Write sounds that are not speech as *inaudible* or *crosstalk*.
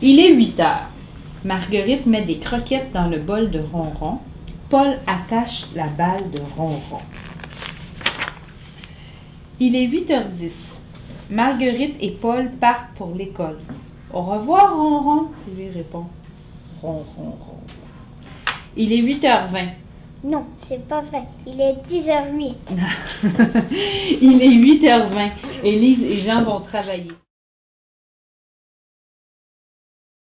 Il est 8 heures. Marguerite met des croquettes dans le bol de ronron. Paul attache la balle de ronron. Il est 8h10. Marguerite et Paul partent pour l'école. Au revoir, ronron, lui répond. Ron, ron. Il est 8h20. Non, c'est pas vrai. Il est 10h08. *laughs* Il est 8h20. Élise et Jean vont travailler.